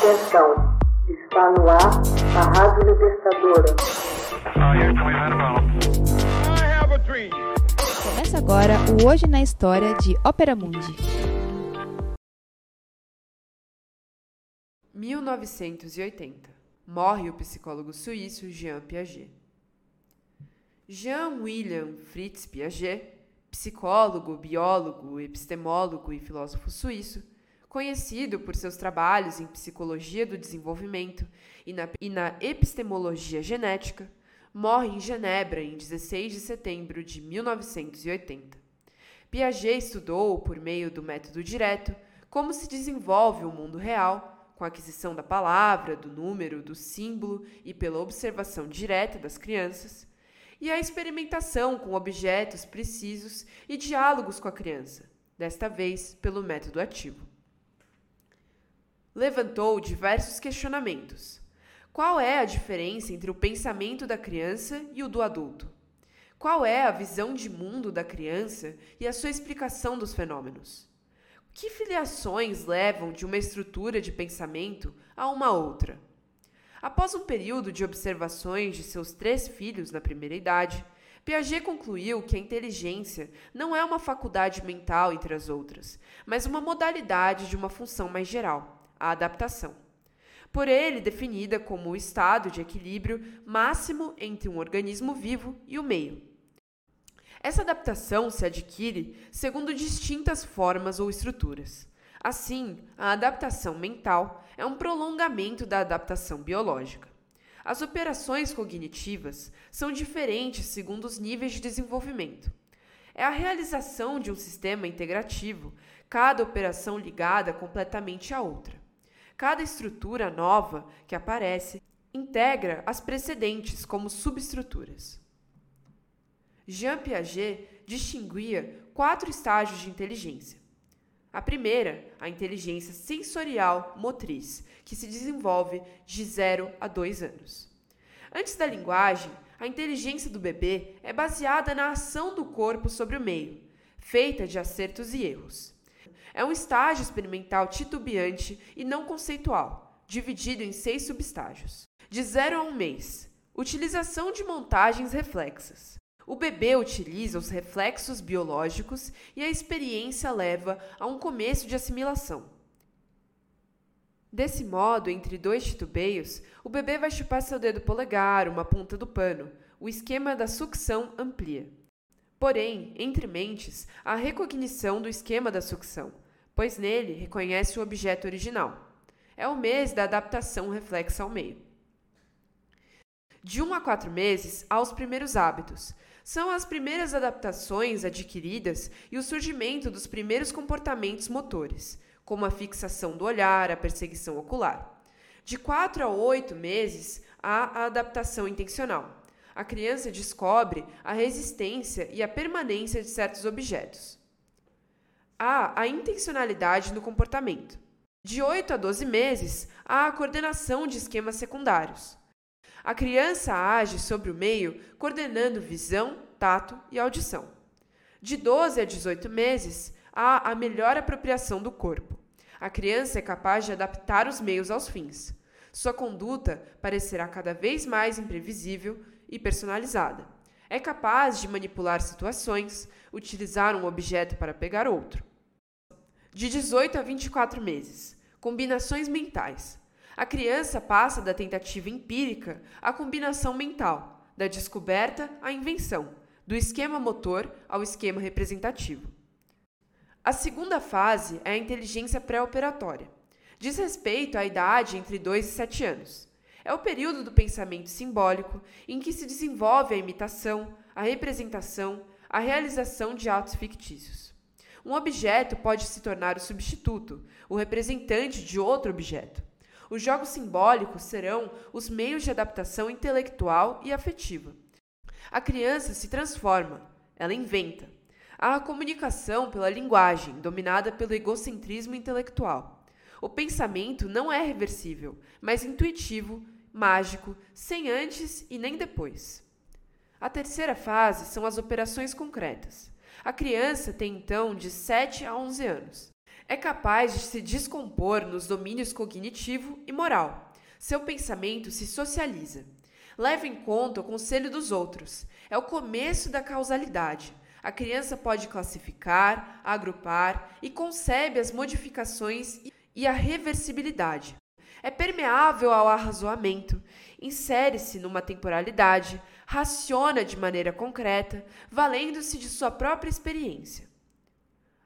Atenção, está no ar a Rádio Libertadora. Começa agora o Hoje na História de Ópera Mundi. 1980. Morre o psicólogo suíço Jean Piaget. Jean William Fritz Piaget, psicólogo, biólogo, epistemólogo e filósofo suíço, conhecido por seus trabalhos em psicologia do desenvolvimento e na, e na epistemologia genética, morre em Genebra em 16 de setembro de 1980. Piaget estudou, por meio do método direto, como se desenvolve o mundo real, com a aquisição da palavra, do número, do símbolo e pela observação direta das crianças, e a experimentação com objetos precisos e diálogos com a criança, desta vez pelo método ativo. Levantou diversos questionamentos. Qual é a diferença entre o pensamento da criança e o do adulto? Qual é a visão de mundo da criança e a sua explicação dos fenômenos? Que filiações levam de uma estrutura de pensamento a uma outra? Após um período de observações de seus três filhos na primeira idade, Piaget concluiu que a inteligência não é uma faculdade mental entre as outras, mas uma modalidade de uma função mais geral, a adaptação. Por ele definida como o estado de equilíbrio máximo entre um organismo vivo e o meio. Essa adaptação se adquire segundo distintas formas ou estruturas. Assim, a adaptação mental é um prolongamento da adaptação biológica. As operações cognitivas são diferentes segundo os níveis de desenvolvimento. É a realização de um sistema integrativo, cada operação ligada completamente à outra. Cada estrutura nova que aparece integra as precedentes como subestruturas. Jean Piaget distinguia quatro estágios de inteligência a primeira, a inteligência sensorial motriz, que se desenvolve de 0 a 2 anos. Antes da linguagem, a inteligência do bebê é baseada na ação do corpo sobre o meio, feita de acertos e erros. É um estágio experimental titubeante e não conceitual, dividido em seis subestágios. De 0 a 1 um mês, utilização de montagens reflexas. O bebê utiliza os reflexos biológicos e a experiência leva a um começo de assimilação. Desse modo, entre dois titubeios, o bebê vai chupar seu dedo polegar, uma ponta do pano. O esquema da sucção amplia. Porém, entre mentes, há recognição do esquema da sucção, pois nele reconhece o objeto original. É o mês da adaptação reflexa ao meio. De um a quatro meses, há os primeiros hábitos, são as primeiras adaptações adquiridas e o surgimento dos primeiros comportamentos motores, como a fixação do olhar, a perseguição ocular. De 4 a 8 meses, há a adaptação intencional. A criança descobre a resistência e a permanência de certos objetos. Há a intencionalidade no comportamento. De 8 a 12 meses, há a coordenação de esquemas secundários. A criança age sobre o meio coordenando visão, tato e audição. De 12 a 18 meses, há a melhor apropriação do corpo. A criança é capaz de adaptar os meios aos fins. Sua conduta parecerá cada vez mais imprevisível e personalizada. É capaz de manipular situações, utilizar um objeto para pegar outro. De 18 a 24 meses, combinações mentais. A criança passa da tentativa empírica à combinação mental, da descoberta à invenção, do esquema motor ao esquema representativo. A segunda fase é a inteligência pré-operatória. Diz respeito à idade entre 2 e 7 anos. É o período do pensamento simbólico em que se desenvolve a imitação, a representação, a realização de atos fictícios. Um objeto pode se tornar o substituto, o representante de outro objeto. Os jogos simbólicos serão os meios de adaptação intelectual e afetiva. A criança se transforma, ela inventa. Há a comunicação pela linguagem, dominada pelo egocentrismo intelectual. O pensamento não é reversível, mas intuitivo, mágico, sem antes e nem depois. A terceira fase são as operações concretas. A criança tem então de 7 a 11 anos. É capaz de se descompor nos domínios cognitivo e moral. Seu pensamento se socializa. Leva em conta o conselho dos outros. É o começo da causalidade. A criança pode classificar, agrupar e concebe as modificações e a reversibilidade. É permeável ao arrazoamento, insere-se numa temporalidade, raciona de maneira concreta, valendo-se de sua própria experiência.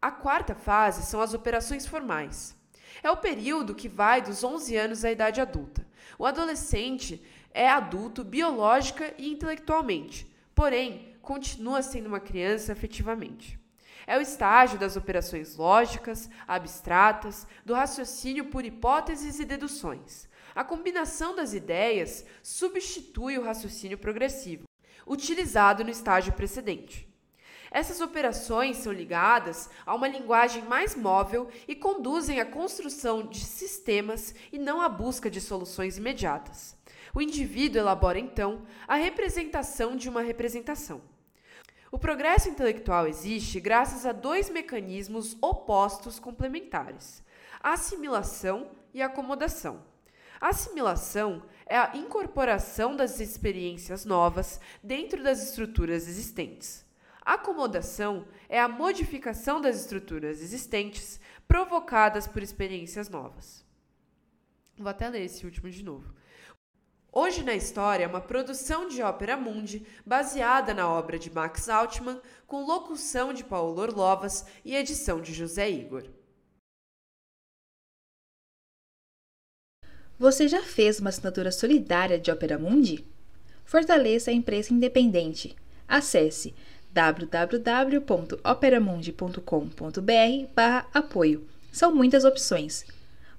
A quarta fase são as operações formais. É o período que vai dos 11 anos à idade adulta. O adolescente é adulto biológica e intelectualmente, porém, continua sendo uma criança afetivamente. É o estágio das operações lógicas, abstratas, do raciocínio por hipóteses e deduções. A combinação das ideias substitui o raciocínio progressivo, utilizado no estágio precedente. Essas operações são ligadas a uma linguagem mais móvel e conduzem à construção de sistemas e não à busca de soluções imediatas. O indivíduo elabora, então, a representação de uma representação. O progresso intelectual existe graças a dois mecanismos opostos complementares: assimilação e acomodação. Assimilação é a incorporação das experiências novas dentro das estruturas existentes. Acomodação é a modificação das estruturas existentes provocadas por experiências novas. Vou até ler esse último de novo. Hoje na História é uma produção de Ópera Mundi baseada na obra de Max Altman, com locução de Paulo Orlovas e edição de José Igor. Você já fez uma assinatura solidária de Ópera Mundi? Fortaleça a imprensa independente. Acesse www.operamundi.com.br/apoio. São muitas opções.